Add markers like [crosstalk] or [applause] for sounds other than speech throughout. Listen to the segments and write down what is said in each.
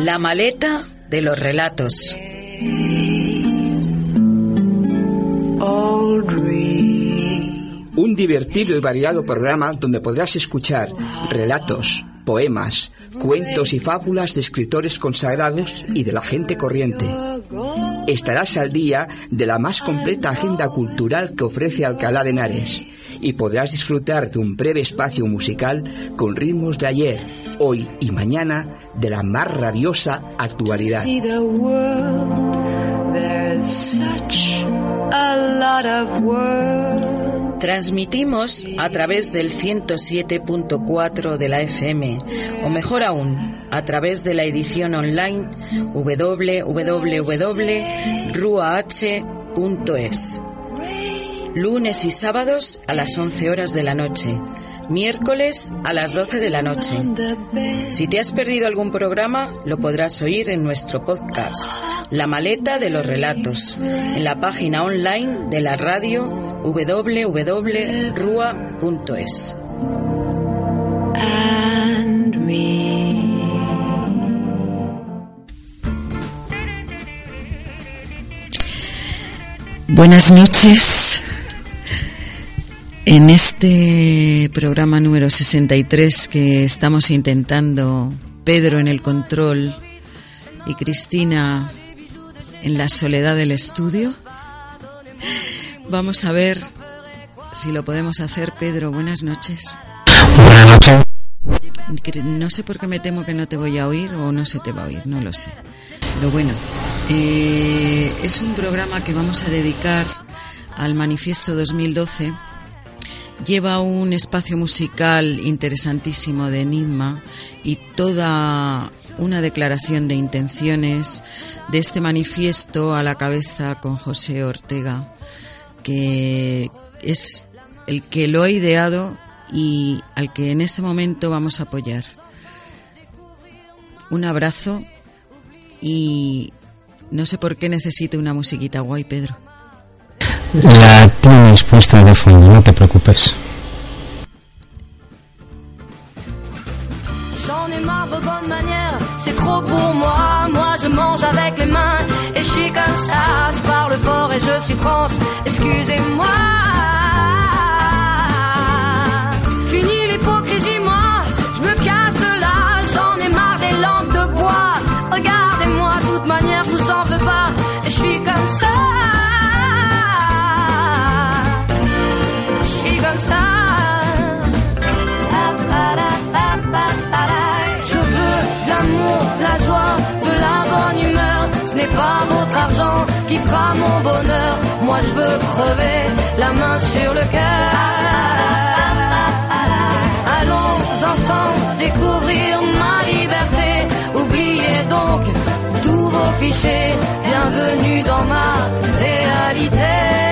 La maleta de los relatos. Un divertido y variado programa donde podrás escuchar relatos, poemas, cuentos y fábulas de escritores consagrados y de la gente corriente. Estarás al día de la más completa agenda cultural que ofrece Alcalá de Henares y podrás disfrutar de un breve espacio musical con ritmos de ayer, hoy y mañana de la más rabiosa actualidad. Transmitimos a través del 107.4 de la FM, o mejor aún, a través de la edición online www.ruah.es. Lunes y sábados a las 11 horas de la noche, miércoles a las 12 de la noche. Si te has perdido algún programa, lo podrás oír en nuestro podcast, La Maleta de los Relatos, en la página online de la radio www.rua.es. Buenas noches. En este programa número 63 que estamos intentando Pedro en el control y Cristina en la soledad del estudio, Vamos a ver si lo podemos hacer, Pedro. Buenas noches. Buenas noches. No sé por qué me temo que no te voy a oír o no se te va a oír, no lo sé. Pero bueno, eh, es un programa que vamos a dedicar al Manifiesto 2012. Lleva un espacio musical interesantísimo de Enigma y toda una declaración de intenciones de este manifiesto a la cabeza con José Ortega que es el que lo ha ideado y al que en este momento vamos a apoyar. Un abrazo y no sé por qué necesito una musiquita guay, Pedro. La tienes puesta de fondo, no te preocupes. c'est trop pour moi. Moi je mange avec les mains et je suis comme ça. Je parle fort et je suis France, excusez-moi. Fini l'hypocrisie, moi, Je suis comme ça. Je suis comme ça. la joie, de la bonne humeur. Ce n'est pas votre argent qui fera mon bonheur. Moi je veux crever la main sur le cœur. Allons ensemble découvrir ma liberté. Oubliez donc Bienvenue dans ma réalité.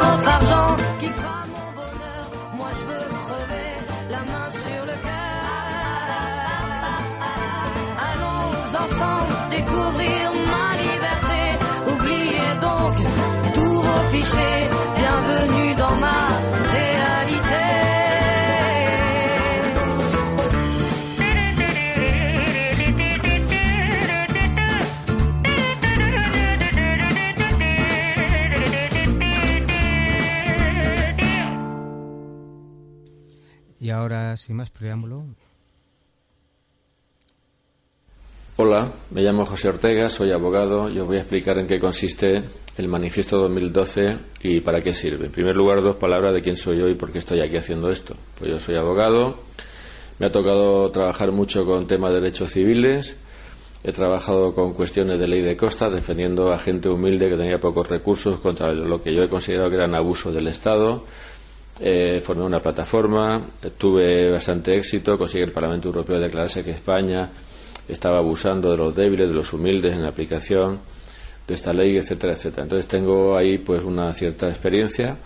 découvrir ma liberté. Oubliez donc tous vos clichés. Bienvenue dans ma réalité. Y ahora, sin más preámbulo, Hola, me llamo José Ortega, soy abogado y os voy a explicar en qué consiste el Manifiesto 2012 y para qué sirve. En primer lugar, dos palabras de quién soy yo y por qué estoy aquí haciendo esto. Pues yo soy abogado, me ha tocado trabajar mucho con temas de derechos civiles, he trabajado con cuestiones de ley de costa, defendiendo a gente humilde que tenía pocos recursos contra lo que yo he considerado que eran abusos del Estado. Eh, formé una plataforma, tuve bastante éxito, conseguí el Parlamento Europeo declararse que España estaba abusando de los débiles, de los humildes en la aplicación de esta ley, etcétera, etcétera. Entonces tengo ahí pues una cierta experiencia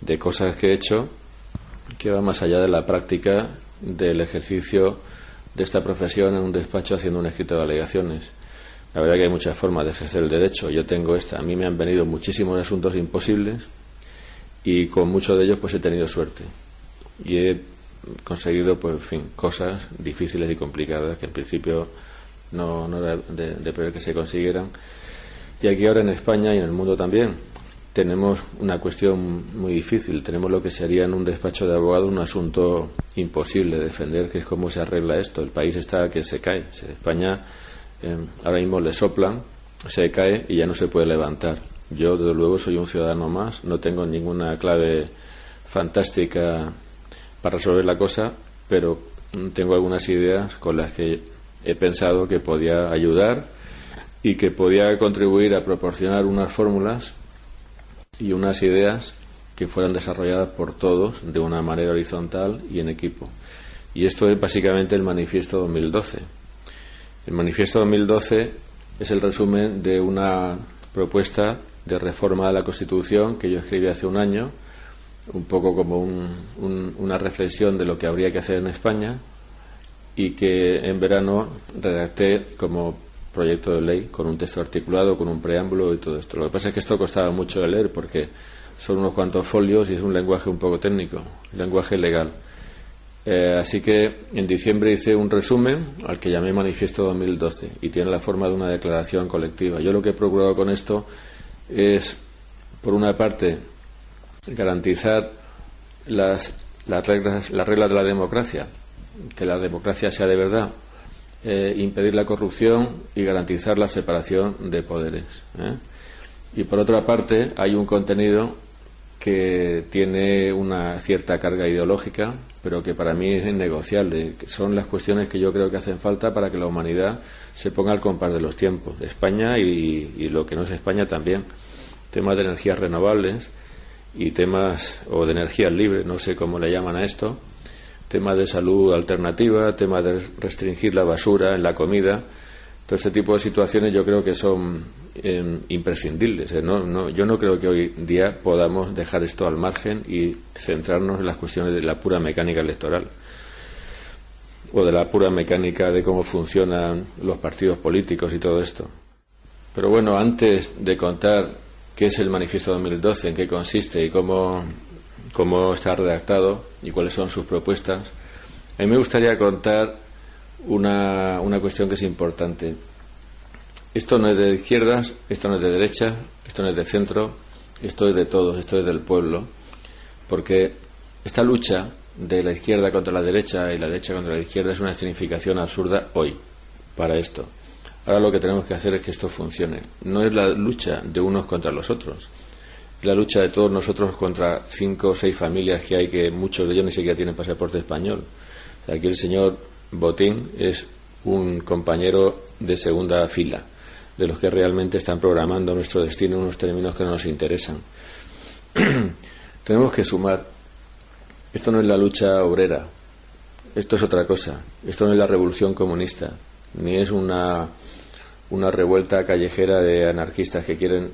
de cosas que he hecho que va más allá de la práctica del ejercicio de esta profesión en un despacho haciendo un escrito de alegaciones. La verdad que hay muchas formas de ejercer el derecho. Yo tengo esta. A mí me han venido muchísimos asuntos imposibles y con muchos de ellos pues he tenido suerte. Conseguido, pues, en fin, cosas difíciles y complicadas que en principio no, no era de, de prever que se consiguieran. Y aquí ahora en España y en el mundo también tenemos una cuestión muy difícil. Tenemos lo que sería en un despacho de abogado un asunto imposible de defender, que es cómo se arregla esto. El país está que se cae. España eh, ahora mismo le soplan, se cae y ya no se puede levantar. Yo, desde luego, soy un ciudadano más, no tengo ninguna clave fantástica para resolver la cosa, pero tengo algunas ideas con las que he pensado que podía ayudar y que podía contribuir a proporcionar unas fórmulas y unas ideas que fueran desarrolladas por todos de una manera horizontal y en equipo. Y esto es básicamente el Manifiesto 2012. El Manifiesto 2012 es el resumen de una propuesta de reforma de la Constitución que yo escribí hace un año un poco como una reflexión de lo que habría que hacer en España y que en verano redacté como proyecto de ley con un texto articulado, con un preámbulo y todo esto. Lo que pasa es que esto costaba mucho de leer porque son unos cuantos folios y es un lenguaje un poco técnico, lenguaje legal. Eh, así que en diciembre hice un resumen al que llamé Manifiesto 2012 y tiene la forma de una declaración colectiva. Yo lo que he procurado con esto es, por una parte, garantizar las, las, reglas, las reglas de la democracia, que la democracia sea de verdad, eh, impedir la corrupción y garantizar la separación de poderes. ¿eh? Y por otra parte, hay un contenido que tiene una cierta carga ideológica, pero que para mí es innegociable. Son las cuestiones que yo creo que hacen falta para que la humanidad se ponga al compás de los tiempos. España y, y lo que no es España también. Temas de energías renovables, y temas o de energías libres, no sé cómo le llaman a esto, temas de salud alternativa, temas de restringir la basura en la comida, todo este tipo de situaciones yo creo que son em, imprescindibles. ¿eh? No, no, yo no creo que hoy día podamos dejar esto al margen y centrarnos en las cuestiones de la pura mecánica electoral o de la pura mecánica de cómo funcionan los partidos políticos y todo esto. Pero bueno, antes de contar qué es el Manifiesto 2012, en qué consiste y cómo, cómo está redactado y cuáles son sus propuestas, a mí me gustaría contar una, una cuestión que es importante. Esto no es de izquierdas, esto no es de derecha, esto no es de centro, esto es de todos, esto es del pueblo, porque esta lucha de la izquierda contra la derecha y la derecha contra la izquierda es una escenificación absurda hoy para esto. Ahora lo que tenemos que hacer es que esto funcione. No es la lucha de unos contra los otros. Es la lucha de todos nosotros contra cinco o seis familias que hay que muchos de ellos ni siquiera tienen pasaporte español. Aquí el señor Botín es un compañero de segunda fila, de los que realmente están programando nuestro destino en unos términos que no nos interesan. [clears throat] Tenemos que sumar. Esto no es la lucha obrera, esto es otra cosa. Esto no es la revolución comunista, ni es una una revuelta callejera de anarquistas que quieren.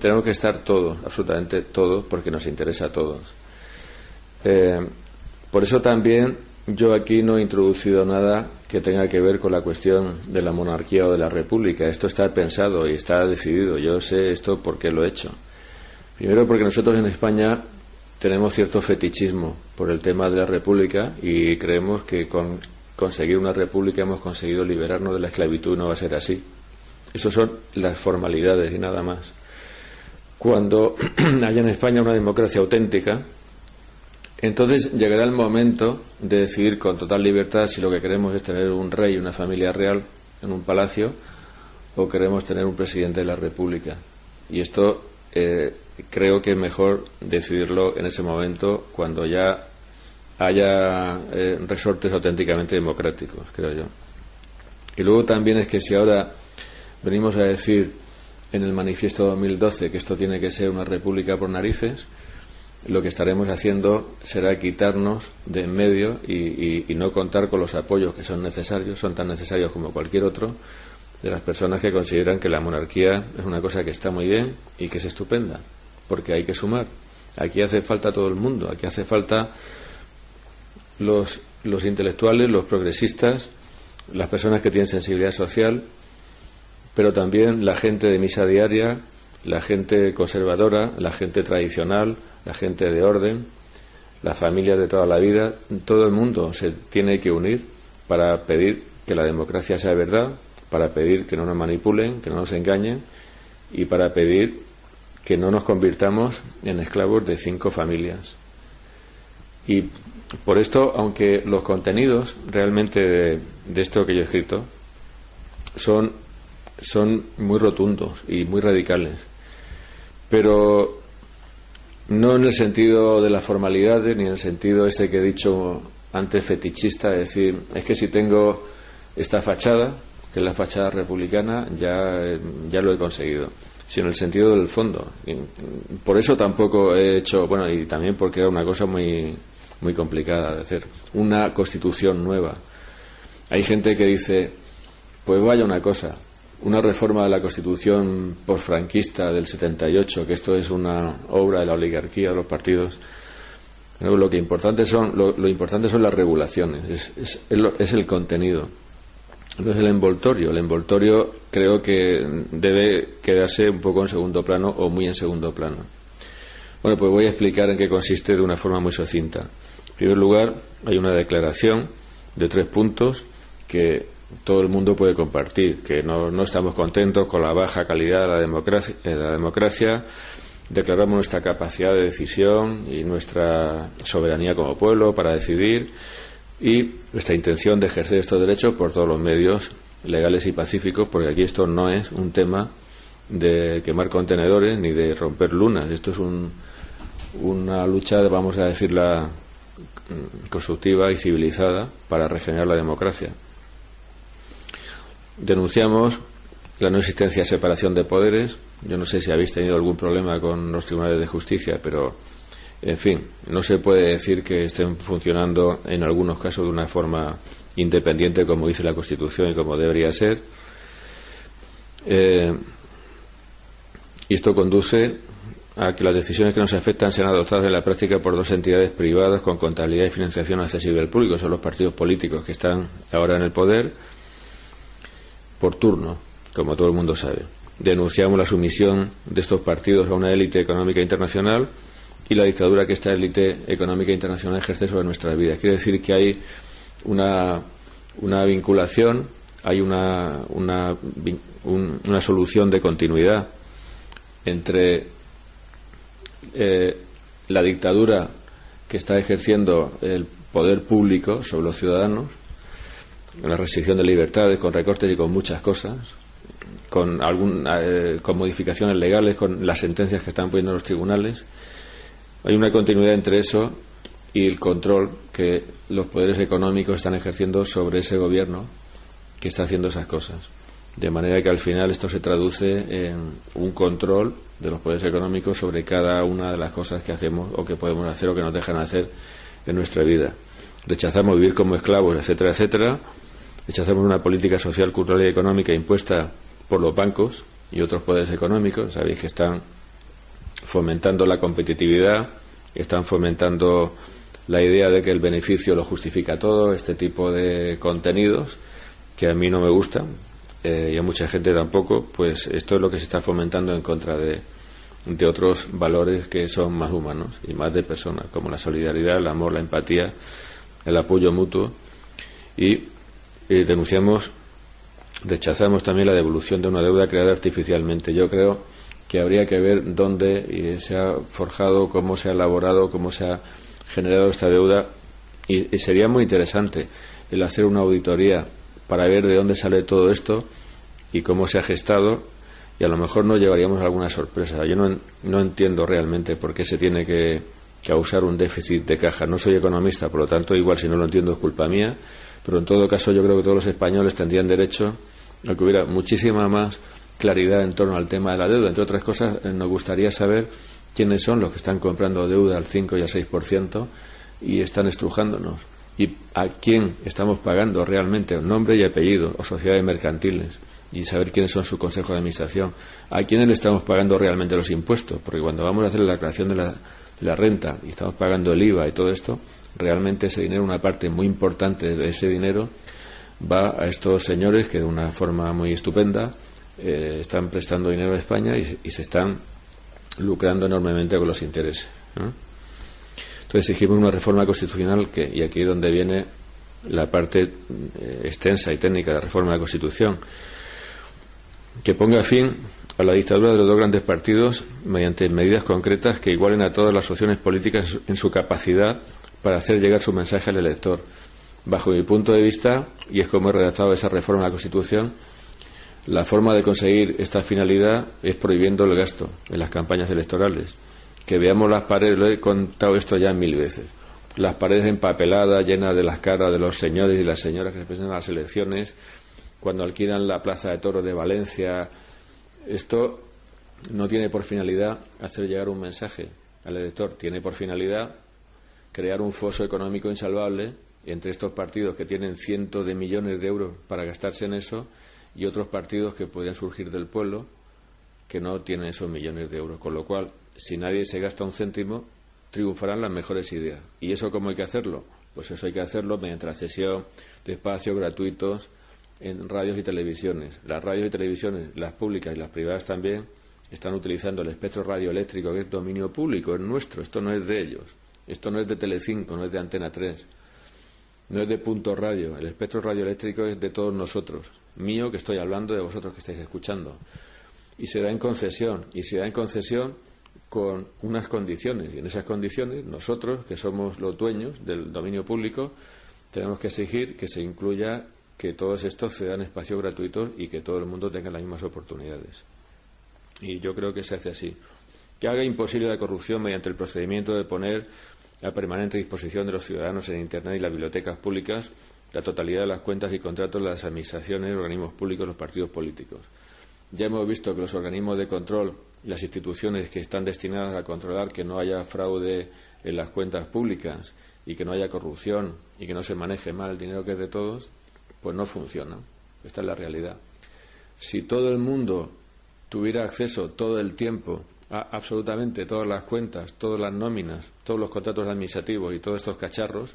Tenemos que estar todos, absolutamente todos, porque nos interesa a todos. Eh, por eso también yo aquí no he introducido nada que tenga que ver con la cuestión de la monarquía o de la república. Esto está pensado y está decidido. Yo sé esto porque lo he hecho. Primero porque nosotros en España tenemos cierto fetichismo por el tema de la república y creemos que con conseguir una república hemos conseguido liberarnos de la esclavitud, no va a ser así. Esas son las formalidades y nada más. Cuando [clears throat] haya en España una democracia auténtica, entonces llegará el momento de decidir con total libertad si lo que queremos es tener un rey y una familia real en un palacio o queremos tener un presidente de la República. Y esto eh, creo que es mejor decidirlo en ese momento cuando ya haya eh, resortes auténticamente democráticos, creo yo. Y luego también es que si ahora venimos a decir en el manifiesto 2012 que esto tiene que ser una república por narices, lo que estaremos haciendo será quitarnos de en medio y, y, no contar con los apoyos que son necesarios, son tan necesarios como cualquier otro, de las personas que consideran que la monarquía es una cosa que está muy bien y que es estupenda, porque hay que sumar. Aquí hace falta todo el mundo, aquí hace falta los, los intelectuales, los progresistas, las personas que tienen sensibilidad social, pero también la gente de misa diaria, la gente conservadora, la gente tradicional, la gente de orden, las familias de toda la vida, todo el mundo se tiene que unir para pedir que la democracia sea verdad, para pedir que no nos manipulen, que no nos engañen y para pedir que no nos convirtamos en esclavos de cinco familias. Y por esto, aunque los contenidos realmente de, esto que yo he escrito son, son muy rotundos y muy radicales, pero no en el sentido de las formalidades ni en el sentido este que he dicho antes fetichista, es decir, es que si tengo esta fachada, que es la fachada republicana, ya, ya lo he conseguido, sino en el sentido del fondo. por eso tampoco he hecho, bueno, y también porque era una cosa muy, muy complicada de hacer, una constitución nueva. Hay gente que dice, pues vaya una cosa, una reforma de la Constitución franquista del 78, que esto es una obra de la oligarquía de los partidos. Lo que importante son, lo, importante son las regulaciones, es, es, el contenido, no es el envoltorio. El envoltorio creo que debe quedarse un poco en segundo plano o muy en segundo plano. Bueno, pues voy a explicar en qué consiste de una forma muy sucinta. En primer lugar, hay una declaración de tres puntos que todo el mundo puede compartir, que no, estamos contentos con la baja calidad de la democracia, de la democracia, declaramos nuestra capacidad de decisión y nuestra soberanía como pueblo para decidir y nuestra intención de ejercer estos derechos por todos los medios legales y pacíficos, porque aquí esto no es un tema de quemar contenedores ni de romper lunas, esto es un, una lucha, vamos a decirla, constructiva y civilizada para regenerar la democracia. Denunciamos la no existencia de separación de poderes. Yo no sé si habéis tenido algún problema con los tribunales de justicia, pero, en fin, no se puede decir que estén funcionando en algunos casos de una forma independiente, como dice la Constitución y como debería ser. Eh, y esto conduce a que las decisiones que nos afectan sean adoptadas en la práctica por dos entidades privadas con contabilidad y financiación accesible al público. Son los partidos políticos que están ahora en el poder por turno, como todo el mundo sabe. Denunciamos la sumisión de estos partidos a una élite económica internacional y la dictadura que esta élite económica internacional ejerce sobre nuestras vidas. Quiere decir que hay una, vinculación, hay una, una, una solución de continuidad entre eh, la dictadura que está ejerciendo el poder público sobre los ciudadanos la restricción de libertades, con recortes y con muchas cosas, con, algún, eh, con modificaciones legales, con las sentencias que están poniendo los tribunales. Hay una continuidad entre eso y el control que los poderes económicos están ejerciendo sobre ese gobierno que está haciendo esas cosas. De manera que al final esto se traduce en un control de los poderes económicos sobre cada una de las cosas que hacemos o que podemos hacer o que nos dejan hacer en nuestra vida. Rechazamos vivir como esclavos, etcétera, etcétera, Rechazamos una política social, cultural y económica impuesta por los bancos y otros poderes económicos. Sabéis que están fomentando la competitividad, están fomentando la idea de que el beneficio lo justifica todo, este tipo de contenidos que a mí no me gustan eh, y a mucha gente tampoco, pues esto es lo que se está fomentando en contra de, de otros valores que son más humanos y más de personas, como la solidaridad, el amor, la empatía, el apoyo mutuo. Y denunciamos, rechazamos también la devolución de una deuda creada artificialmente. Yo creo que habría que ver dónde se ha forjado, cómo se ha elaborado, cómo se ha generado esta deuda. Y, sería muy interesante el hacer una auditoría para ver de dónde sale todo esto y cómo se ha gestado y a lo mejor nos llevaríamos alguna sorpresa. Yo no, no entiendo realmente por qué se tiene que causar un déficit de caja. No soy economista, por lo tanto, igual si no lo entiendo es culpa mía, pero en todo caso yo creo que todos los españoles tendrían derecho a que hubiera muchísima más claridad en torno al tema de la deuda. Entre otras cosas, eh, nos gustaría saber quiénes son los que están comprando deuda al 5 y al 6% y están estrujándonos. Y a quién estamos pagando realmente, nombre y apellido, o sociedades mercantiles, y saber quiénes son su consejo de administración. A quiénes le estamos pagando realmente los impuestos, porque cuando vamos a hacer la creación de la, renta y estamos pagando el IVA y todo esto, realmente ese dinero, una parte muy importante de ese dinero, va a estos señores que de una forma muy estupenda eh, están prestando dinero a España y, se están lucrando enormemente con los intereses. Entonces exigimos una reforma constitucional que, y aquí es donde viene la parte eh, extensa y técnica de la reforma de la Constitución, que ponga fin a la dictadura de los dos grandes partidos mediante medidas concretas que igualen a todas las opciones políticas en su capacidad para hacer llegar su mensaje al elector. Bajo mi punto de vista, y es como he redactado esa reforma de la Constitución, la forma de conseguir esta finalidad es prohibiendo el gasto en las campañas electorales. Que veamos las paredes, lo he contado esto ya mil veces, las paredes empapeladas, llenas de las caras de los señores y las señoras que se presentan a las elecciones, cuando alquilan la Plaza de Toros de Valencia. Esto no tiene por finalidad hacer llegar un mensaje al elector, tiene por finalidad crear un foso económico insalvable entre estos partidos que tienen cientos de millones de euros para gastarse en eso y otros partidos que podrían surgir del pueblo que no tienen esos millones de euros. Con lo cual, si nadie se gasta un céntimo, triunfarán las mejores ideas. ¿Y eso cómo hay que hacerlo? Pues eso hay que hacerlo mediante la cesión de espacios gratuitos en radios y televisiones. Las radios y televisiones, las públicas y las privadas también, están utilizando el espectro radioeléctrico que es dominio público, es nuestro, esto no es de ellos. Esto no es de Telecinco, no es de Antena 3, no es de Punto Radio. El espectro radioeléctrico es de todos nosotros. Mío que estoy hablando, de vosotros que estáis escuchando. Y se da en concesión. Y se da en concesión con unas condiciones. Y en esas condiciones, nosotros, que somos los dueños del dominio público, tenemos que exigir que se incluya que todos estos se dan espacio gratuito y que todo el mundo tenga las mismas oportunidades. Y yo creo que se hace así. Que haga imposible la corrupción mediante el procedimiento de poner a permanente disposición de los ciudadanos en Internet y las bibliotecas públicas la totalidad de las cuentas y contratos de las administraciones, organismos públicos, los partidos políticos. Ya hemos visto que los organismos de control las instituciones que están destinadas a controlar que no haya fraude en las cuentas públicas y que no haya corrupción y que no se maneje mal el dinero que es de todos, pues no funciona. Esta es la realidad. Si todo el mundo tuviera acceso todo el tiempo absolutamente todas las cuentas, todas las nóminas, todos los contratos administrativos y todos estos cacharros,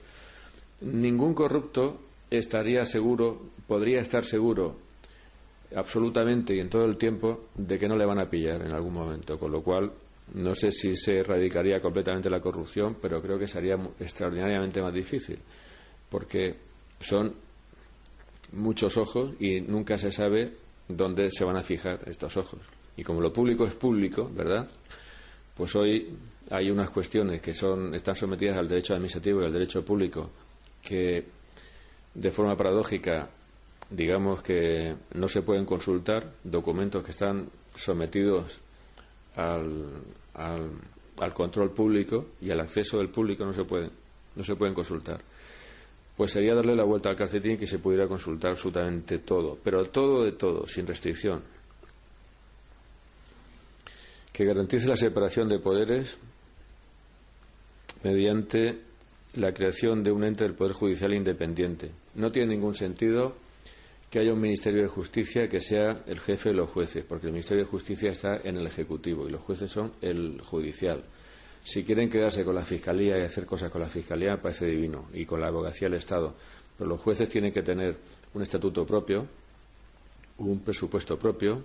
ningún corrupto estaría seguro, podría estar seguro absolutamente y en todo el tiempo de que no le van a pillar en algún momento, con lo cual no sé si se erradicaría completamente la corrupción, pero creo que sería extraordinariamente más difícil, porque son muchos ojos y nunca se sabe dónde se van a fijar estos ojos. Y como lo público es público, ¿verdad? Pues hoy hay unas cuestiones que son, están sometidas al derecho administrativo y al derecho público que de forma paradójica digamos que no se pueden consultar documentos que están sometidos al, al, control público y al acceso del público no se pueden no se pueden consultar pues sería darle la vuelta al calcetín y que se pudiera consultar absolutamente todo pero todo de todo sin restricción que garantice la separación de poderes mediante la creación de un ente del Poder Judicial independiente. No tiene ningún sentido que haya un Ministerio de Justicia que sea el jefe de los jueces, porque el Ministerio de Justicia está en el Ejecutivo y los jueces son el judicial. Si quieren quedarse con la Fiscalía y hacer cosas con la Fiscalía, parece divino, y con la abogacía del Estado. Pero los jueces tienen que tener un estatuto propio, un presupuesto propio,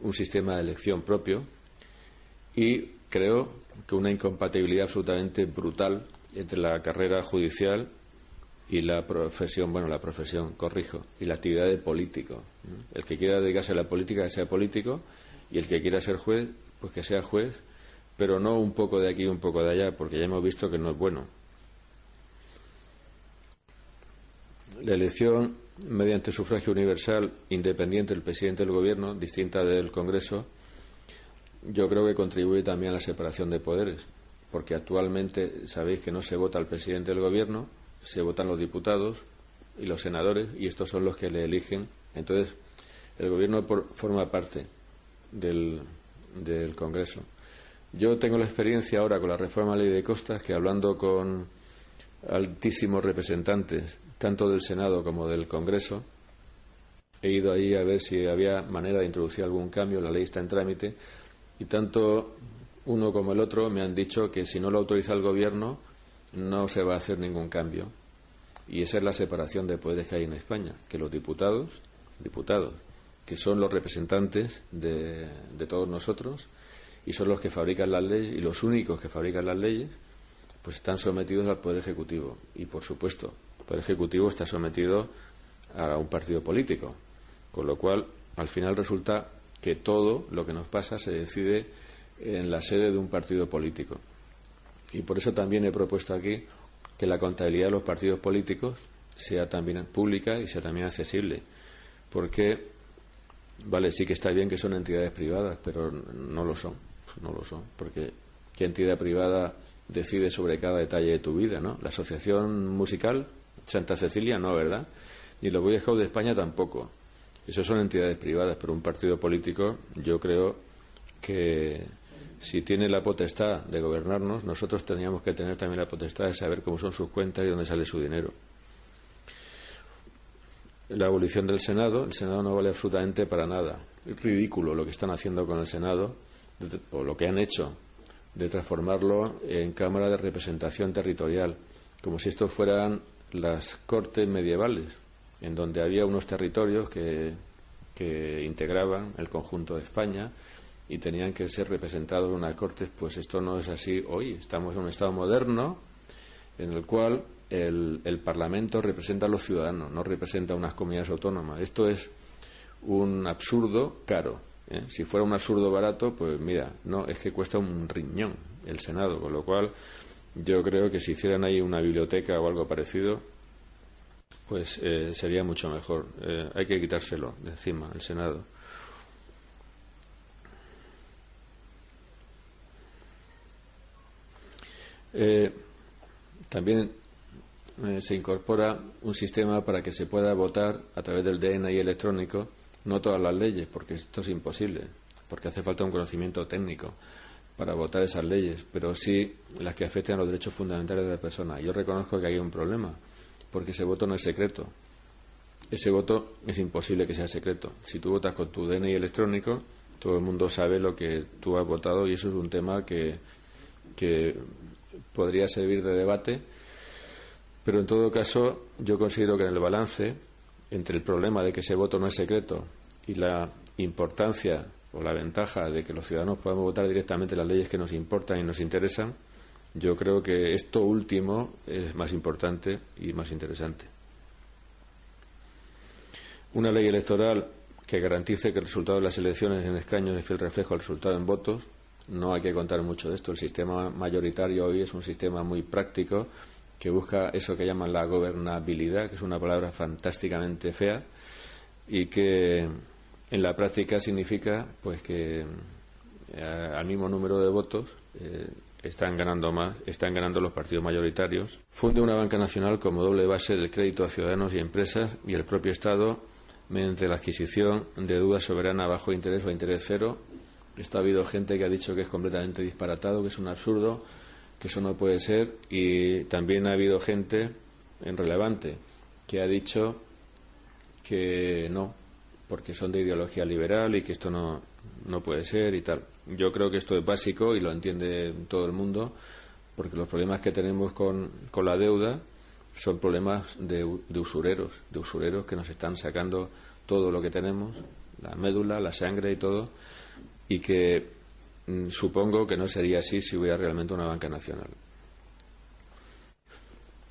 un sistema de elección propio, y creo que una incompatibilidad absolutamente brutal entre la carrera judicial y la profesión, bueno, la profesión, corrijo, y la actividad de político. El que quiera dedicarse a la política, que sea político, y el que quiera ser juez, pues que sea juez, pero no un poco de aquí y un poco de allá, porque ya hemos visto que no es bueno. La elección mediante sufragio universal, independiente del presidente del gobierno, distinta del Congreso, yo creo que contribuye también a la separación de poderes, porque actualmente sabéis que no se vota al presidente del gobierno, se votan los diputados y los senadores, y estos son los que le eligen. Entonces, el gobierno forma parte del, del Congreso. Yo tengo la experiencia ahora con la reforma de la ley de costas que hablando con altísimos representantes, tanto del Senado como del Congreso, he ido ahí a ver si había manera de introducir algún cambio, la ley está en trámite, y tanto uno como el otro me han dicho que si no lo autoriza el Gobierno no se va a hacer ningún cambio. Y esa es la separación de poderes que hay en España, que los diputados, diputados, que son los representantes de, de todos nosotros, y son los que fabrican las leyes y los únicos que fabrican las leyes, pues están sometidos al Poder Ejecutivo. Y por supuesto, el Poder Ejecutivo está sometido a un partido político. Con lo cual, al final resulta que todo lo que nos pasa se decide en la sede de un partido político. Y por eso también he propuesto aquí que la contabilidad de los partidos políticos sea también pública y sea también accesible. Porque, vale, sí que está bien que son entidades privadas, pero no lo son no lo son, porque ¿qué entidad privada decide sobre cada detalle de tu vida, no? La Asociación Musical Santa Cecilia no, ¿verdad? Ni los Boy Scouts de España tampoco. Esos son entidades privadas, pero un partido político yo creo que si tiene la potestad de gobernarnos, nosotros tendríamos que tener también la potestad de saber cómo son sus cuentas y dónde sale su dinero. La abolición del Senado, el Senado no vale absolutamente para nada. Es ridículo lo que están haciendo con el Senado o lo que han hecho, de transformarlo en Cámara de Representación Territorial, como si estos fueran las cortes medievales, en donde había unos territorios que, que integraban el conjunto de España y tenían que ser representados en unas cortes, pues esto no es así hoy. Estamos en un Estado moderno en el cual el, el Parlamento representa a los ciudadanos, no representa a unas comunidades autónomas. Esto es un absurdo caro. ¿Eh? Si fuera un absurdo barato, pues mira, no, es que cuesta un riñón el Senado, con lo cual yo creo que si hicieran ahí una biblioteca o algo parecido, pues eh, sería mucho mejor. Eh, hay que quitárselo de encima, el Senado. también se incorpora un sistema para que se pueda votar a través del DNI electrónico no todas las leyes, porque esto es imposible, porque hace falta un conocimiento técnico para votar esas leyes, pero sí las que afecten a los derechos fundamentales de la persona. Yo reconozco que hay un problema, porque ese voto no es secreto. Ese voto es imposible que sea secreto. Si tú votas con tu DNI electrónico, todo el mundo sabe lo que tú has votado y eso es un tema que, que podría servir de debate. Pero en todo caso, yo considero que en el balance entre el problema de que ese voto no es secreto y la importancia o la ventaja de que los ciudadanos podamos votar directamente las leyes que nos importan y nos interesan, yo creo que esto último es más importante y más interesante. Una ley electoral que garantice que el resultado de las elecciones en escaños es el reflejo del resultado en votos. No hay que contar mucho de esto. El sistema mayoritario hoy es un sistema muy práctico que busca eso que llaman la gobernabilidad, que es una palabra fantásticamente fea y que en la práctica significa pues que eh, al mismo número de votos eh, están ganando más, están ganando los partidos mayoritarios. Funde una banca nacional como doble base del crédito a ciudadanos y empresas y el propio Estado mediante la adquisición de deuda soberana bajo interés o interés cero. Esto ha habido gente que ha dicho que es completamente disparatado, que es un absurdo que eso no puede ser y también ha habido gente en relevante que ha dicho que no, porque son de ideología liberal y que esto no, no puede ser y tal. Yo creo que esto es básico y lo entiende todo el mundo, porque los problemas que tenemos con, con la deuda son problemas de, de, usureros, de usureros que nos están sacando todo lo que tenemos, la médula, la sangre y todo, y que supongo que no sería así si hubiera realmente una banca nacional.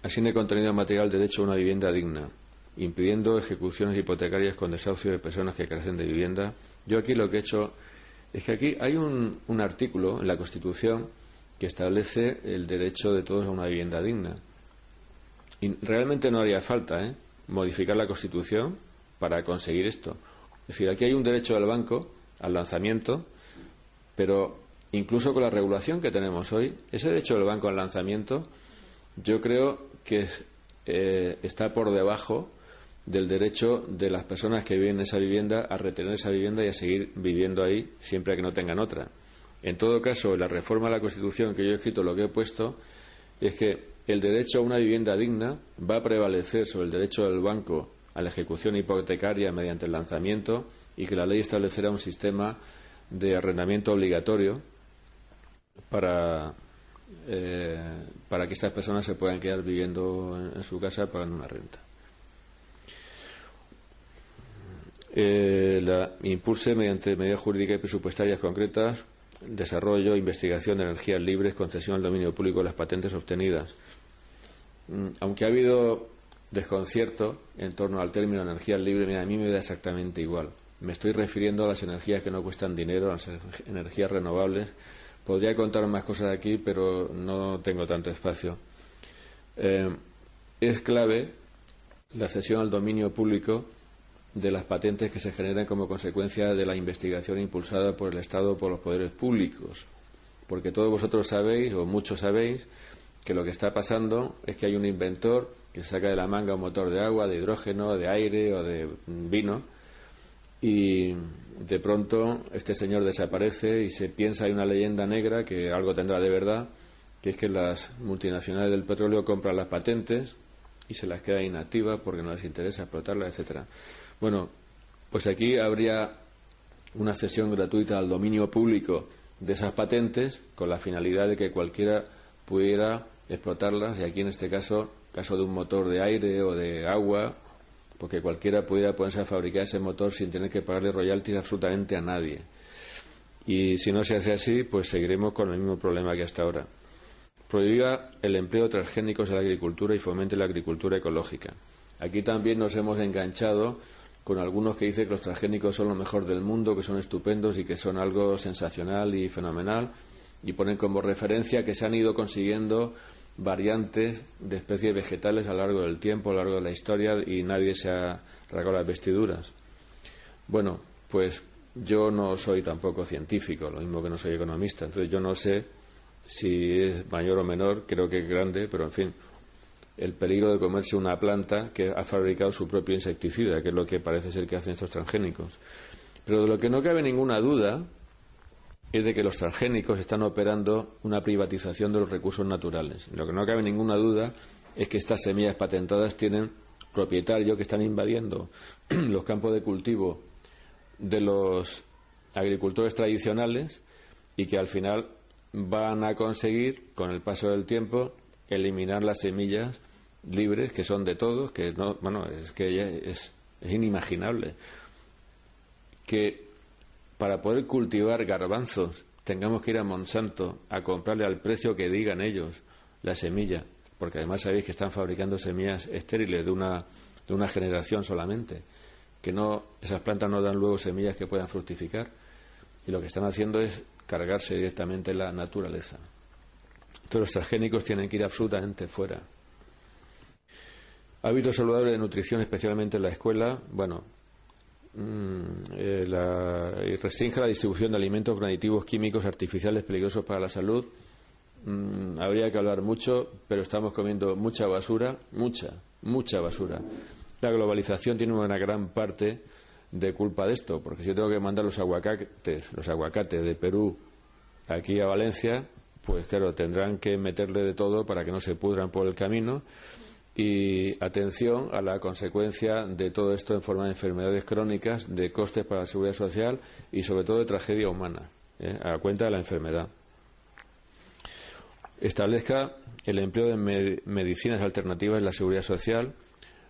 Así Asigne contenido material derecho a una vivienda digna, impidiendo ejecuciones hipotecarias con desahucio de personas que carecen de vivienda. Yo aquí lo que he hecho es que aquí hay un, un artículo en la Constitución que establece el derecho de todos a una vivienda digna. Y realmente no haría falta, ¿eh? modificar la Constitución para conseguir esto. Es decir, aquí hay un derecho del banco al lanzamiento, pero incluso con la regulación que tenemos hoy, ese derecho del banco al lanzamiento, yo creo que eh, está por debajo del derecho de las personas que viven en esa vivienda a retener esa vivienda y a seguir viviendo ahí siempre que no tengan otra. En todo caso, la reforma de la Constitución que yo he escrito, lo que he puesto es que el derecho a una vivienda digna va a prevalecer sobre el derecho del banco a la ejecución hipotecaria mediante el lanzamiento y que la ley establecerá un sistema de arrendamiento obligatorio para, eh, para que estas personas se puedan quedar viviendo en, su casa pagando una renta. Eh, la impulse mediante medidas jurídicas y presupuestarias concretas desarrollo investigación de energías libres, concesión al dominio público de las patentes obtenidas. Mm, aunque ha habido desconcierto en torno al término energías libres, a mí me da exactamente igual. Me estoy refiriendo a las energías que no cuestan dinero, a las energías renovables. Podría contar más cosas aquí, pero no tengo tanto espacio. Eh, es clave la cesión al dominio público de las patentes que se generan como consecuencia de la investigación impulsada por el Estado o por los poderes públicos. Porque todos vosotros sabéis, o muchos sabéis, que lo que está pasando es que hay un inventor que saca de la manga un motor de agua, de hidrógeno, de aire o de vino, y de pronto este señor desaparece y se piensa hay una leyenda negra que algo tendrá de verdad, que es que las multinacionales del petróleo compran las patentes y se las queda inactivas porque no les interesa explotarlas, etcétera. Bueno, pues aquí habría una cesión gratuita al dominio público de esas patentes con la finalidad de que cualquiera pudiera explotarlas y aquí en este caso, caso de un motor de aire o de agua, porque cualquiera pudiera ponerse a fabricar ese motor sin tener que pagarle royalties absolutamente a nadie. Y si no se hace así, pues seguiremos con el mismo problema que hasta ahora. Prohíba el empleo de transgénicos en la agricultura y fomente la agricultura ecológica. Aquí también nos hemos enganchado con algunos que dicen que los transgénicos son lo mejor del mundo, que son estupendos y que son algo sensacional y fenomenal, y ponen como referencia que se han ido consiguiendo variantes de especies vegetales a lo largo del tiempo, a lo largo de la historia, y nadie se ha rasgado las vestiduras. Bueno, pues yo no soy tampoco científico, lo mismo que no soy economista, entonces yo no sé si es mayor o menor, creo que es grande, pero en fin, el peligro de comerse una planta que ha fabricado su propio insecticida, que es lo que parece ser que hacen estos transgénicos. Pero de lo que no cabe ninguna duda es de que los transgénicos están operando una privatización de los recursos naturales. Lo que no cabe ninguna duda es que estas semillas patentadas tienen propietarios que están invadiendo [clears throat] los campos de cultivo de los agricultores tradicionales y que al final van a conseguir, con el paso del tiempo, eliminar las semillas libres que son de todos, que no, bueno, es que es, es inimaginable que para poder cultivar garbanzos tengamos que ir a Monsanto a comprarle al precio que digan ellos la semilla, porque además sabéis que están fabricando semillas estériles de una, de una generación solamente, que no, esas plantas no dan luego semillas que puedan fructificar, y lo que están haciendo es cargarse directamente la naturaleza. Entonces los transgénicos tienen que ir absolutamente fuera. Hábitos saludables de nutrición, especialmente en la escuela, bueno, mm, eh, restringe la distribución de alimentos con aditivos químicos artificiales peligrosos para la salud. Mm, habría que hablar mucho, pero estamos comiendo mucha basura, mucha, mucha basura. La globalización tiene una gran parte de culpa de esto, porque si yo tengo que mandar los aguacates, los aguacates de Perú aquí a Valencia, pues claro, tendrán que meterle de todo para que no se pudran por el camino y atención a la consecuencia de todo esto en forma de enfermedades crónicas, de costes para la seguridad social y sobre todo de tragedia humana, ¿eh? a cuenta de la enfermedad. Establezca el empleo de medicinas alternativas en la seguridad social,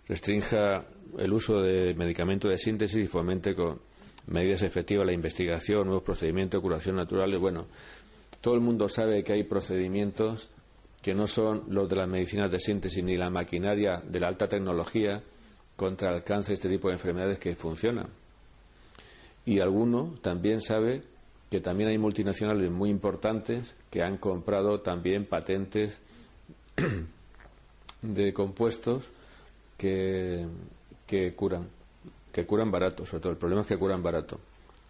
restrinja el uso de medicamentos de síntesis y fomente con medidas efectivas la investigación, nuevos procedimientos curación naturales. Bueno, todo el mundo sabe que hay procedimientos que no son los de las medicinas de síntesis ni la maquinaria de la alta tecnología contra el cáncer y este tipo de enfermedades que funcionan. Y alguno también sabe que también hay multinacionales muy importantes que han comprado también patentes [clears throat] de compuestos que, que curan, que curan barato, sobre todo. El problema es que curan barato.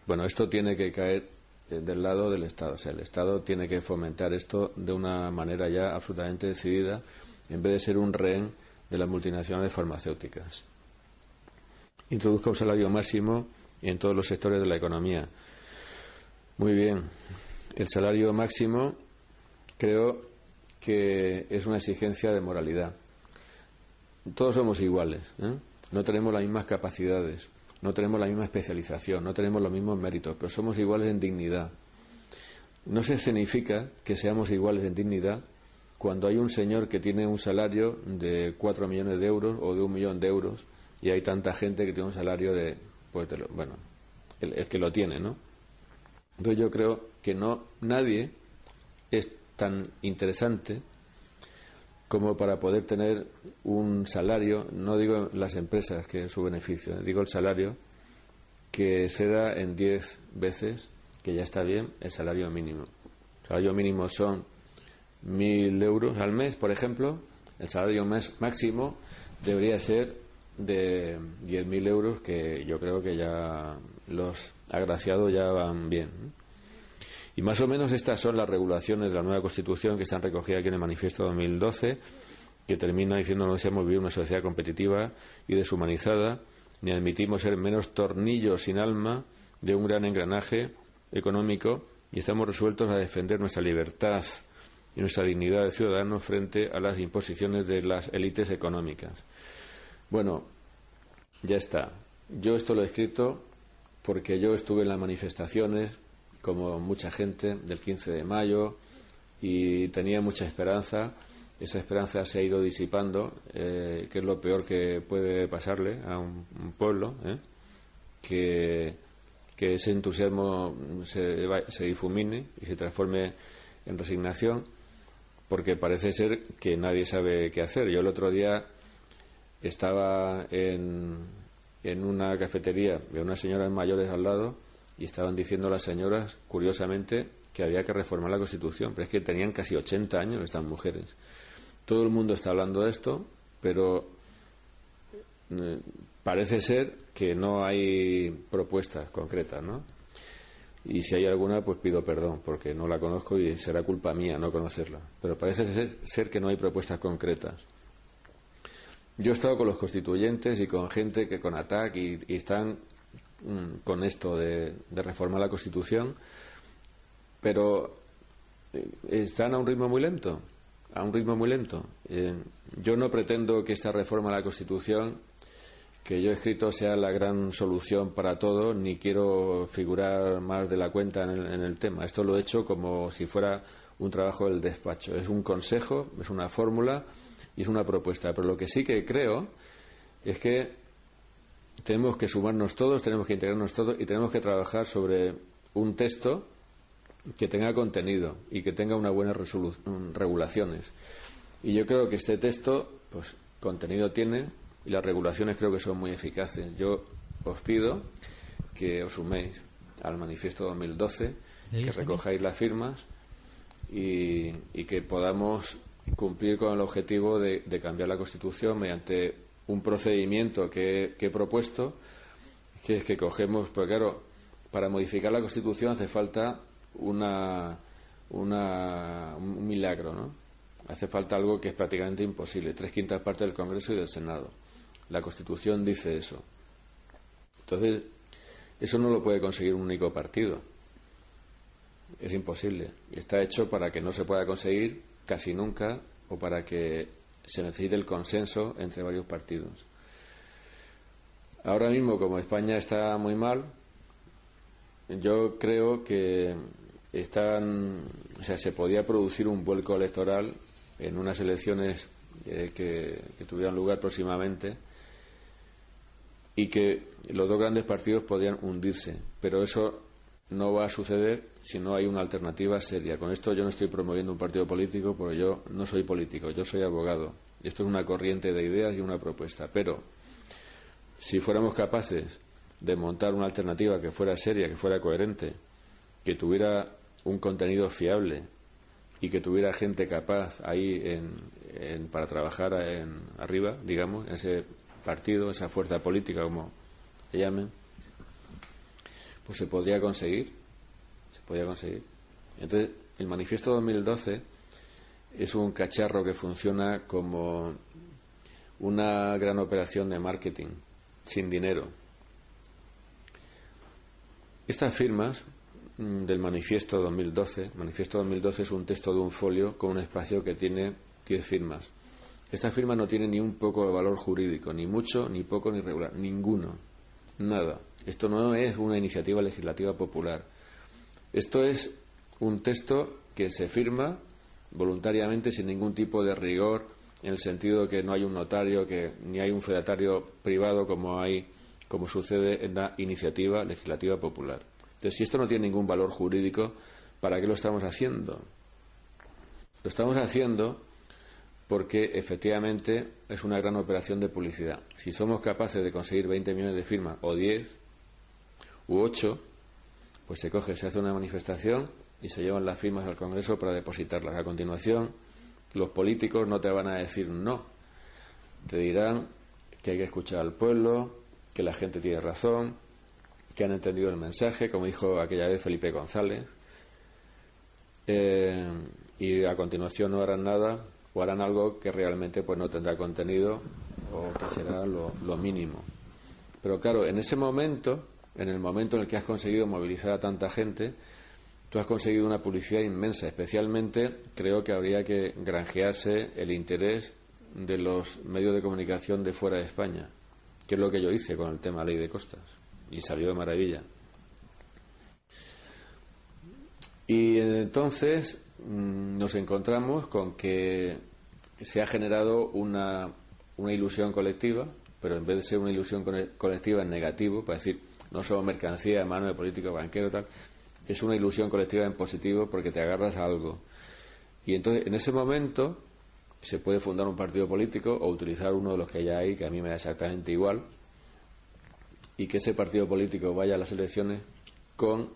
Bueno, esto tiene que caer del lado del Estado. O sea, el Estado tiene que fomentar esto de una manera ya absolutamente decidida, en vez de ser un rehén de las multinacionales farmacéuticas. Introduzca un salario máximo en todos los sectores de la economía. Muy bien. El salario máximo creo que es una exigencia de moralidad. Todos somos iguales, ¿eh? no tenemos las mismas capacidades, no tenemos la misma especialización, no tenemos los mismos méritos, pero somos iguales en dignidad. No se significa que seamos iguales en dignidad cuando hay un señor que tiene un salario de 4 millones de euros o de un millón de euros y hay tanta gente que tiene un salario de, pues, bueno, el, el que lo tiene, ¿no? Entonces yo creo que no nadie es tan interesante como para poder tener un salario, no digo las empresas que es su beneficio, digo el salario que se da en 10 veces, que ya está bien, el salario mínimo. El salario mínimo son 1.000 euros al mes, por ejemplo, el salario máximo debería ser de 10.000 euros, que yo creo que ya los agraciados ya van bien. Y más o menos estas son las regulaciones de la nueva Constitución que están recogidas aquí en el Manifiesto 2012, que termina diciendo no deseamos vivir una sociedad competitiva y deshumanizada, ni admitimos ser menos tornillos sin alma de un gran engranaje económico y estamos resueltos a defender nuestra libertad y nuestra dignidad de ciudadanos frente a las imposiciones de las élites económicas. Bueno, ya está. Yo esto lo he escrito porque yo estuve en las manifestaciones como mucha gente, del 15 de mayo y tenía mucha esperanza. Esa esperanza se ha ido disipando, eh, que es lo peor que puede pasarle a un, pueblo, ¿eh? que, ese entusiasmo se, se difumine y se transforme en resignación, porque parece ser que nadie sabe qué hacer. Yo el otro día estaba en, en una cafetería, de unas señoras mayores al lado, y estaban diciendo las señoras, curiosamente, que había que reformar la Constitución, pero es que tenían casi 80 años estas mujeres. Todo el mundo está hablando de esto, pero eh, parece ser que no hay propuestas concretas, ¿no? Y si hay alguna, pues pido perdón, porque no la conozco y será culpa mía no conocerla. Pero parece ser, que no hay propuestas concretas. Yo he estado con los constituyentes y con gente que con ATAC y están Mm, con esto de, reformar la Constitución, pero eh, están a un ritmo muy lento, a un ritmo muy lento. Eh, yo no pretendo que esta reforma de la Constitución que yo he escrito sea la gran solución para todo, ni quiero figurar más de la cuenta en el, en el, tema. Esto lo he hecho como si fuera un trabajo del despacho. Es un consejo, es una fórmula y es una propuesta. Pero lo que sí que creo es que tenemos que sumarnos todos, tenemos que integrarnos todos y tenemos que trabajar sobre un texto que tenga contenido y que tenga una buena regulaciones. Y yo creo que este texto, pues, contenido tiene y las regulaciones creo que son muy eficaces. Yo os pido que os suméis al manifiesto 2012, que recojáis las firmas y, que podamos cumplir con el objetivo de cambiar la Constitución mediante un procedimiento que, he propuesto, que es que cogemos, porque claro, para modificar la Constitución hace falta una, una, un milagro, ¿no? Hace falta algo que es prácticamente imposible, tres quintas partes del Congreso y del Senado. La Constitución dice eso. Entonces, eso no lo puede conseguir un único partido. Es imposible. Está hecho para que no se pueda conseguir casi nunca o para que se necesita el consenso entre varios partidos. Ahora mismo, como España está muy mal, yo creo que están, o sea, se podía producir un vuelco electoral en unas elecciones eh, que, tuvieran lugar próximamente y que los dos grandes partidos podían hundirse, pero eso no va a suceder si no hay una alternativa seria. Con esto yo no estoy promoviendo un partido político porque yo no soy político, yo soy abogado. Esto es una corriente de ideas y una propuesta. Pero si fuéramos capaces de montar una alternativa que fuera seria, que fuera coherente, que tuviera un contenido fiable y que tuviera gente capaz ahí en, para trabajar en, arriba, digamos, en ese partido, esa fuerza política, como se llamen, pues se podría conseguir. Se podría conseguir. Entonces, el manifiesto 2012 es un cacharro que funciona como una gran operación de marketing, sin dinero. Estas firmas mm, del manifiesto 2012, manifiesto 2012 es un texto de un folio con un espacio que tiene 10 firmas. Esta firma no tiene ni un poco de valor jurídico, ni mucho, ni poco, ni regular, ninguno, nada. Esto no es una iniciativa legislativa popular. Esto es un texto que se firma voluntariamente sin ningún tipo de rigor en el sentido de que no hay un notario, que ni hay un fedatario privado como hay como sucede en la iniciativa legislativa popular. Entonces, si esto no tiene ningún valor jurídico, ¿para qué lo estamos haciendo? Lo estamos haciendo porque efectivamente es una gran operación de publicidad. Si somos capaces de conseguir 20 millones de firmas, o 10, u 8, pues se coge, se hace una manifestación y se llevan las firmas al Congreso para depositarlas. A continuación, los políticos no te van a decir no, te dirán que hay que escuchar al pueblo, que la gente tiene razón, que han entendido el mensaje, como dijo aquella vez Felipe González, eh, y a continuación no harán nada o harán algo que realmente pues no tendrá contenido o que será lo, lo mínimo. Pero claro, en ese momento, en el momento en el que has conseguido movilizar a tanta gente, tú has conseguido una publicidad inmensa. Especialmente creo que habría que granjearse el interés de los medios de comunicación de fuera de España, que es lo que yo hice con el tema ley de costas, y salió de maravilla. Y entonces nos encontramos con que se ha generado una, una ilusión colectiva, pero en vez de ser una ilusión colectiva en negativo, para decir, no somos mercancía, mano de político, banquero, tal, es una ilusión colectiva en positivo porque te agarras a algo. Y entonces, en ese momento, se puede fundar un partido político o utilizar uno de los que ya hay, que a mí me da exactamente igual, y que ese partido político vaya a las elecciones con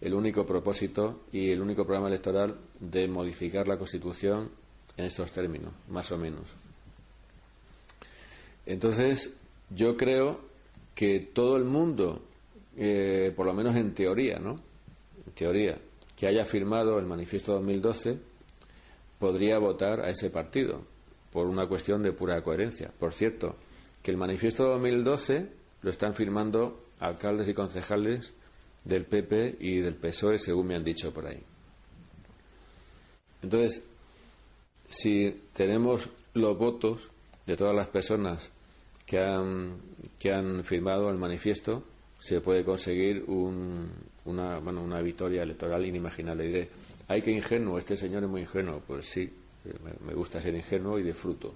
el único propósito y el único programa electoral de modificar la Constitución en estos términos, más o menos. Entonces, yo creo que todo el mundo, eh, por lo menos en teoría, ¿no? En teoría, que haya firmado el manifiesto 2012, podría votar a ese partido, por una cuestión de pura coherencia. Por cierto, que el manifiesto 2012 lo están firmando alcaldes y concejales del PP y del PSOE, según me han dicho por ahí. Entonces, si tenemos los votos de todas las personas que han, que han firmado el manifiesto, se puede conseguir una, bueno, una victoria electoral inimaginable. Hay que ingenuo, este señor es muy ingenuo. Pues sí, me, gusta ser ingenuo y de fruto.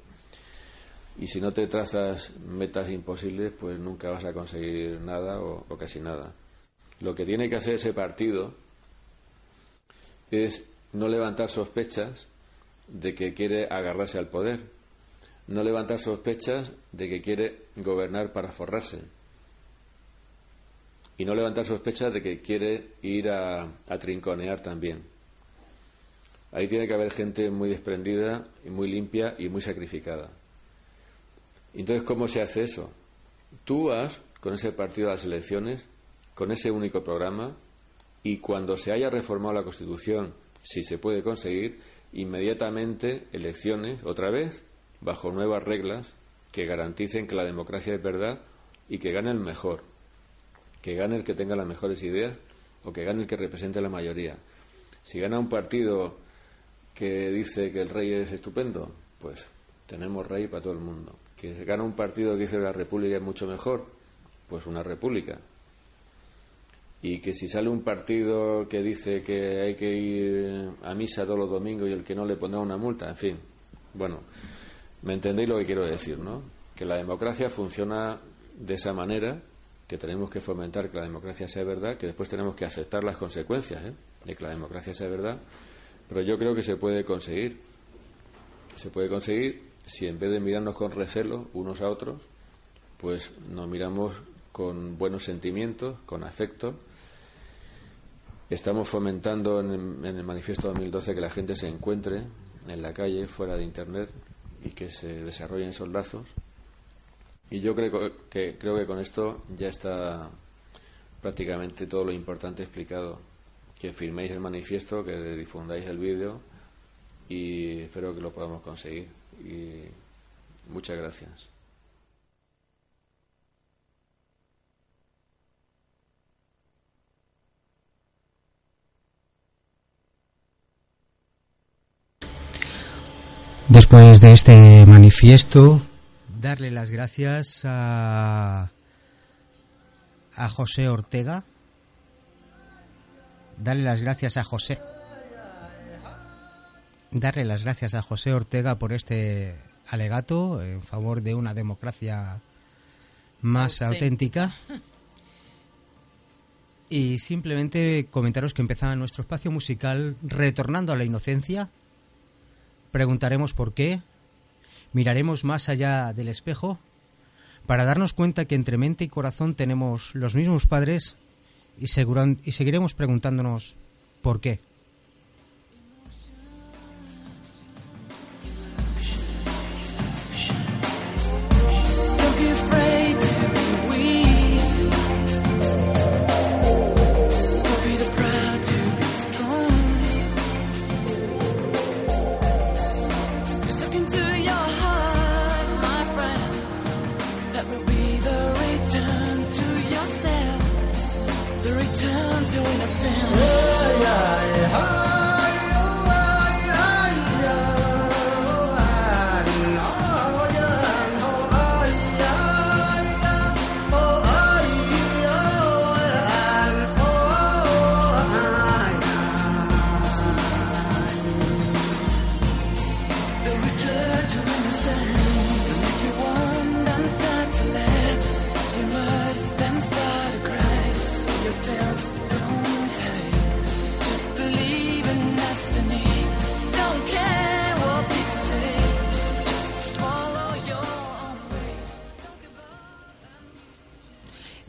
Y si no te trazas metas imposibles, pues nunca vas a conseguir nada o casi nada. Lo que tiene que hacer ese partido es no levantar sospechas de que quiere agarrarse al poder, no levantar sospechas de que quiere gobernar para forrarse y no levantar sospechas de que quiere ir a, trinconear también. Ahí tiene que haber gente muy desprendida y muy limpia y muy sacrificada. Entonces, ¿cómo se hace eso? Tú vas con ese partido a las elecciones con ese único programa y cuando se haya reformado la Constitución, si se puede conseguir, inmediatamente elecciones, otra vez, bajo nuevas reglas que garanticen que la democracia es verdad y que gane el mejor, que gane el que tenga las mejores ideas o que gane el que represente a la mayoría. Si gana un partido que dice que el rey es estupendo, pues tenemos rey para todo el mundo. Que gana un partido que dice que la república es mucho mejor, pues una república y que si sale un partido que dice que hay que ir a misa todos los domingos y el que no le pondrá una multa, en fin. Bueno, me entendéis lo que quiero decir, ¿no? Que la democracia funciona de esa manera, que tenemos que fomentar que la democracia sea verdad, que después tenemos que aceptar las consecuencias ¿eh? de que la democracia sea verdad, pero yo creo que se puede conseguir. Se puede conseguir si en vez de mirarnos con recelo unos a otros, pues nos miramos con buenos sentimientos, con afecto, Estamos fomentando en, el manifiesto 2012 que la gente se encuentre en la calle, fuera de Internet, y que se desarrollen esos lazos. Y yo creo que, creo que con esto ya está prácticamente todo lo importante explicado. Que firméis el manifiesto, que difundáis el vídeo y espero que lo podamos conseguir. Y muchas gracias. Después de este manifiesto, darle las gracias a, a José Ortega, darle las gracias a José, darle las gracias a José Ortega por este alegato en favor de una democracia más auténtica. Y simplemente comentaros que empezaba nuestro espacio musical retornando a la inocencia preguntaremos por qué, miraremos más allá del espejo para darnos cuenta que entre mente y corazón tenemos los mismos padres y, y seguiremos preguntándonos por qué.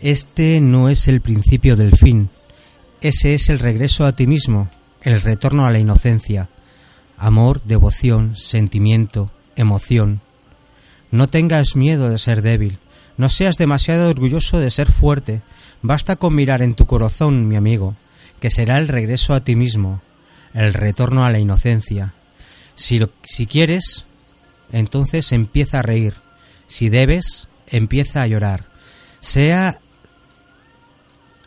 Este no es el principio del fin, ese es el regreso a ti mismo, el retorno a la inocencia, amor, devoción, sentimiento, emoción. No tengas miedo de ser débil, no seas demasiado orgulloso de ser fuerte, basta con mirar en tu corazón, mi amigo, que será el regreso a ti mismo, el retorno a la inocencia. Si, si quieres, entonces empieza a reír, si debes, empieza a llorar. Sea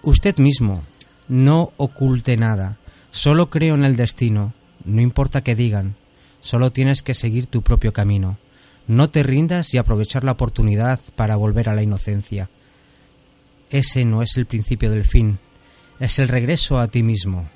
Usted mismo, no oculte nada, solo creo en el destino, no importa qué digan, solo tienes que seguir tu propio camino. No te rindas y aprovechar la oportunidad para volver a la inocencia. Ese no es el principio del fin, es el regreso a ti mismo.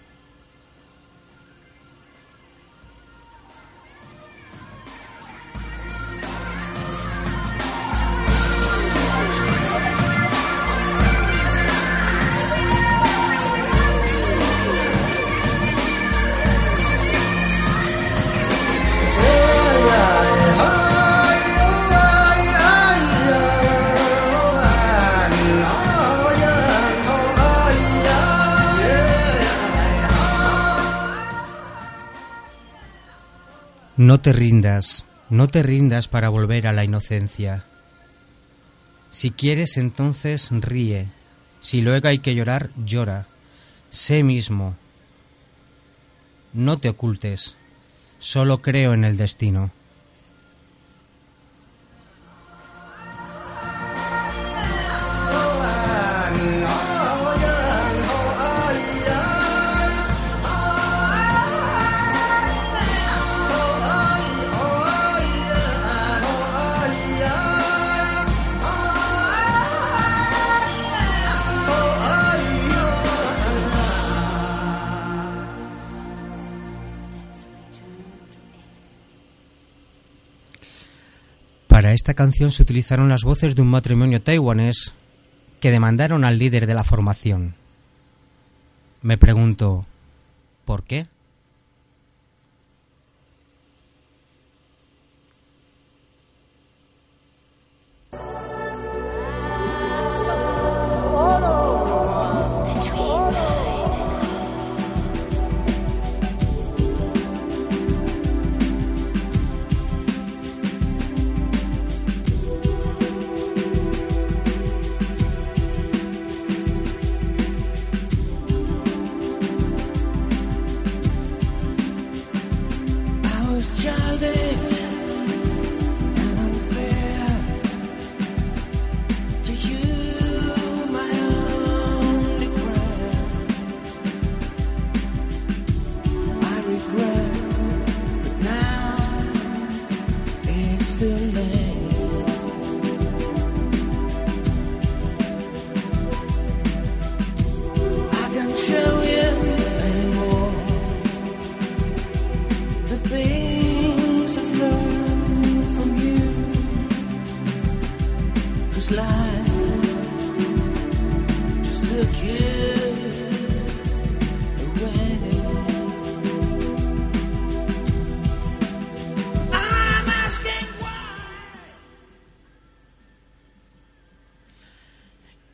Te rindas, no te rindas para volver a la inocencia. Si quieres entonces ríe, si luego hay que llorar, llora. Sé mismo. No te ocultes, solo creo en el destino. Esta canción se utilizaron las voces de un matrimonio taiwanés que demandaron al líder de la formación. Me pregunto, ¿por qué?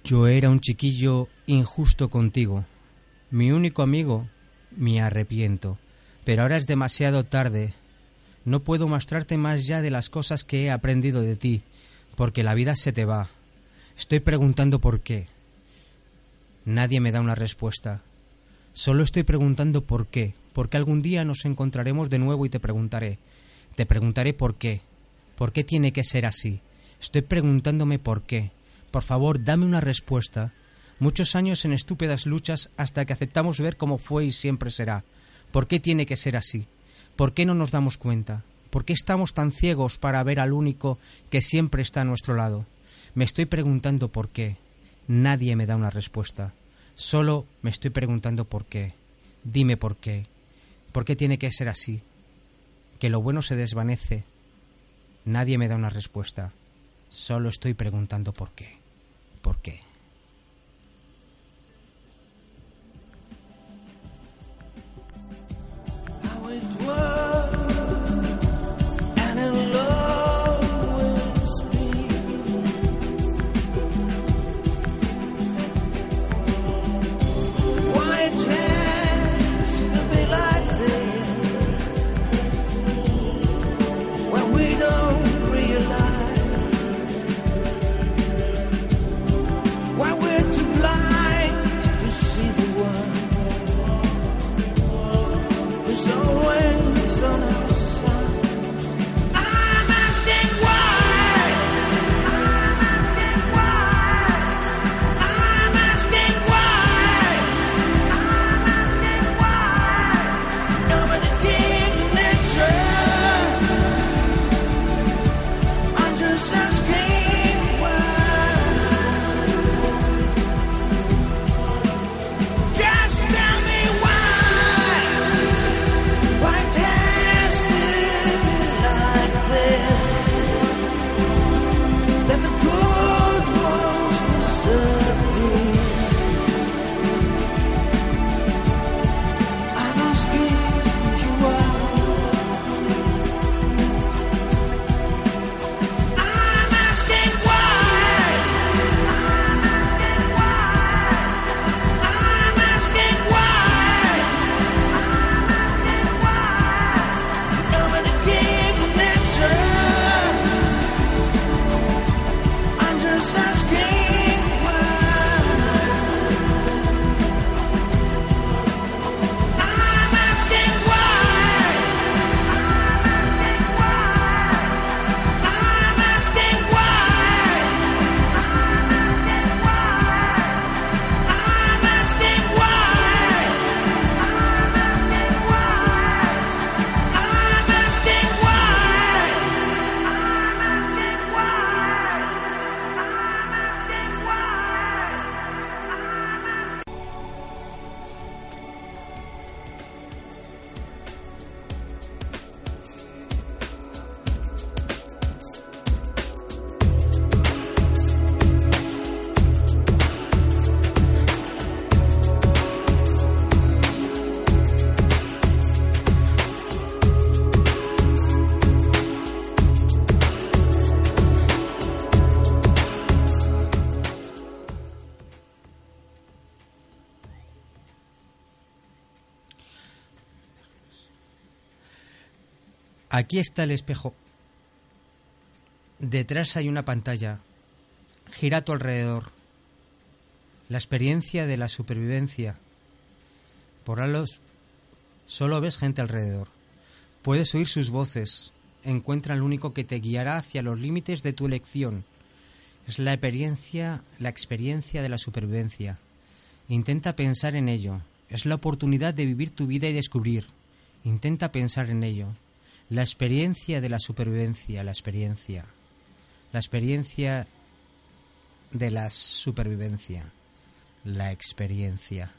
Yo era un chiquillo injusto contigo, mi único amigo, me arrepiento, pero ahora es demasiado tarde. No puedo mostrarte más ya de las cosas que he aprendido de ti, porque la vida se te va. Estoy preguntando por qué. Nadie me da una respuesta. Solo estoy preguntando por qué, porque algún día nos encontraremos de nuevo y te preguntaré. Te preguntaré por qué. ¿Por qué tiene que ser así? Estoy preguntándome por qué. Por favor, dame una respuesta. Muchos años en estúpidas luchas hasta que aceptamos ver cómo fue y siempre será. ¿Por qué tiene que ser así? ¿Por qué no nos damos cuenta? ¿Por qué estamos tan ciegos para ver al único que siempre está a nuestro lado? Me estoy preguntando por qué. Nadie me da una respuesta. Solo me estoy preguntando por qué. Dime por qué. ¿Por qué tiene que ser así? Que lo bueno se desvanece. Nadie me da una respuesta. Solo estoy preguntando por qué. ¿Por qué? Aquí está el espejo. Detrás hay una pantalla. Gira a tu alrededor. La experiencia de la supervivencia. Por alos, solo ves gente alrededor. Puedes oír sus voces. Encuentra el único que te guiará hacia los límites de tu elección. Es la experiencia, la experiencia de la supervivencia. Intenta pensar en ello. Es la oportunidad de vivir tu vida y descubrir. Intenta pensar en ello. La experiencia de la supervivencia, la experiencia. La experiencia de la supervivencia. La experiencia.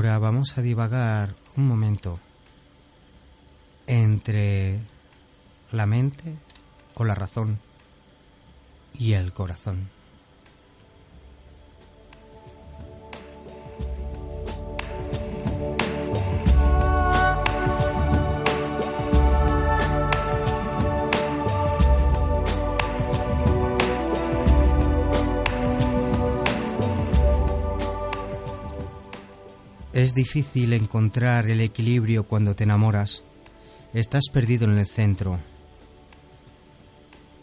Ahora vamos a divagar un momento entre la mente o la razón y el corazón. Es difícil encontrar el equilibrio cuando te enamoras. Estás perdido en el centro.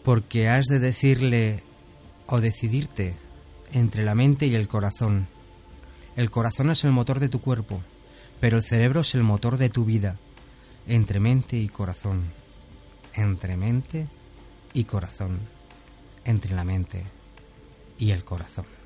Porque has de decirle o decidirte entre la mente y el corazón. El corazón es el motor de tu cuerpo, pero el cerebro es el motor de tu vida. Entre mente y corazón. Entre mente y corazón. Entre la mente y el corazón.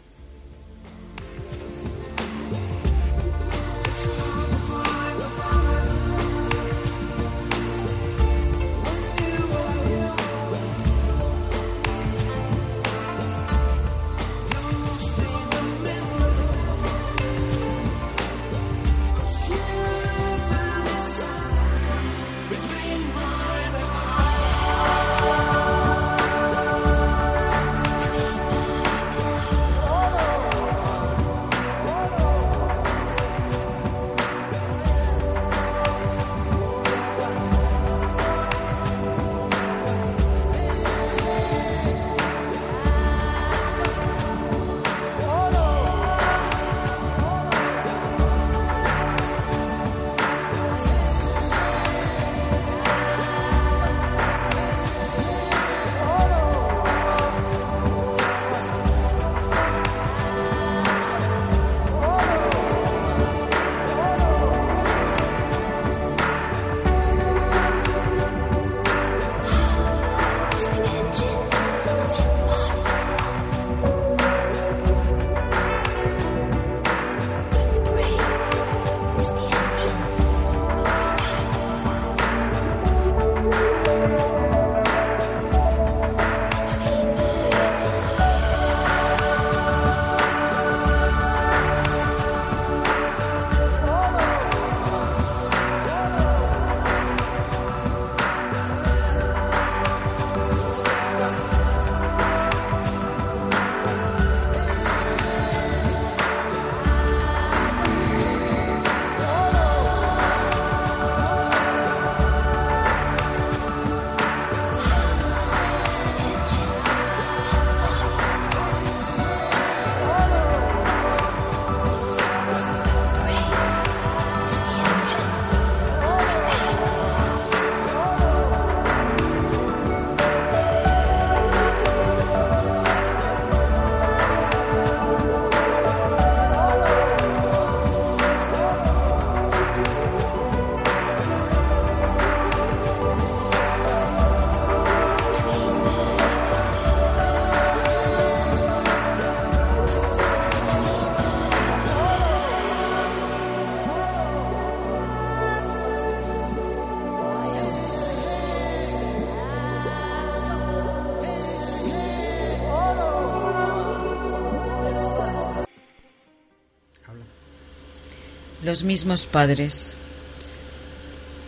Los mismos padres.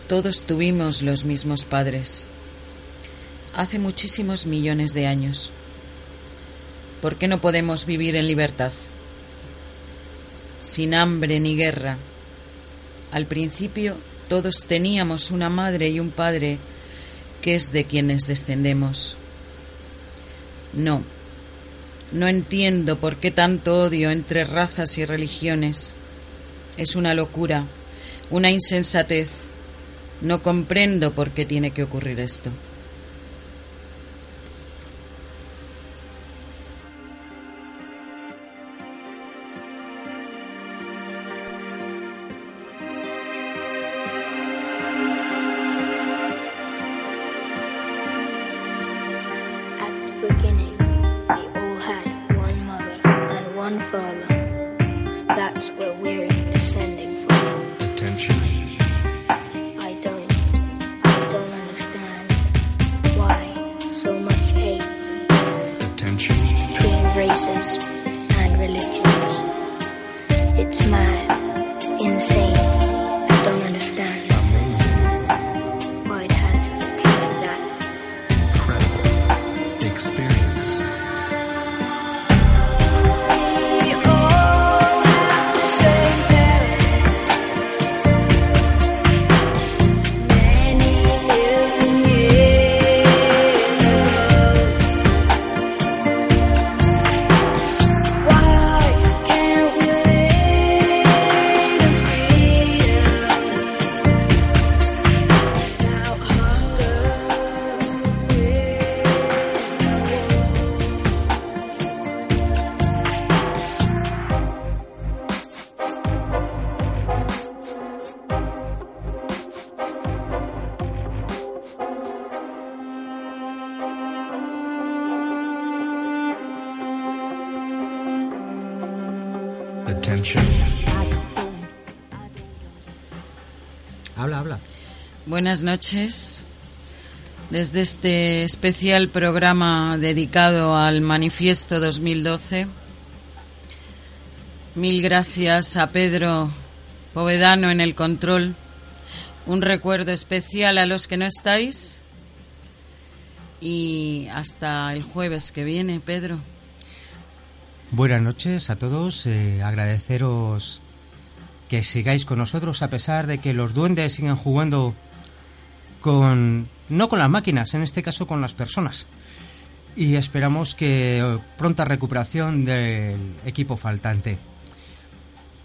Todos tuvimos los mismos padres. Hace muchísimos millones de años. ¿Por qué no podemos vivir en libertad? Sin hambre ni guerra. Al principio todos teníamos una madre y un padre que es de quienes descendemos. No, no entiendo por qué tanto odio entre razas y religiones. Es una locura, una insensatez. No comprendo por qué tiene que ocurrir esto. Buenas noches. Desde este especial programa dedicado al Manifiesto 2012, mil gracias a Pedro Povedano en el control. Un recuerdo especial a los que no estáis. Y hasta el jueves que viene, Pedro. Buenas noches a todos. eh, agradeceros que sigáis con nosotros a pesar de que los duendes siguen jugando con no con las máquinas, en este caso con las personas. Y esperamos que eh, pronta recuperación del equipo faltante.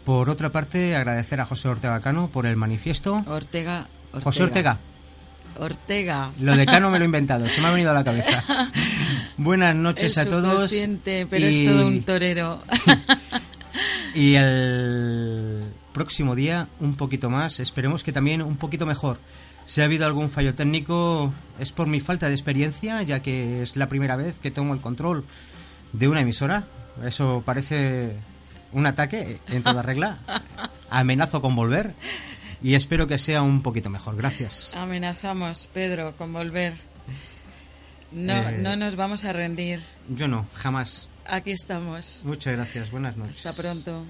Por otra parte, agradecer a José Ortega Cano por el manifiesto. Ortega. José Ortega. Ortega. Lo de Cano me lo he [laughs] inventado, se me ha venido a la cabeza. Buenas noches El a todos. pero y- es todo un torero. [laughs] Y el próximo día un poquito más, esperemos que también un poquito mejor. Si ha habido algún fallo técnico es por mi falta de experiencia, ya que es la primera vez que tomo el control de una emisora. Eso parece un ataque en toda regla. [laughs] Amenazo con volver y espero que sea un poquito mejor. Gracias. Amenazamos, Pedro, con volver. No, Eh. no nos vamos a rendir. Yo no, jamás. Aquí estamos. Muchas gracias, buenas noches. Hasta pronto.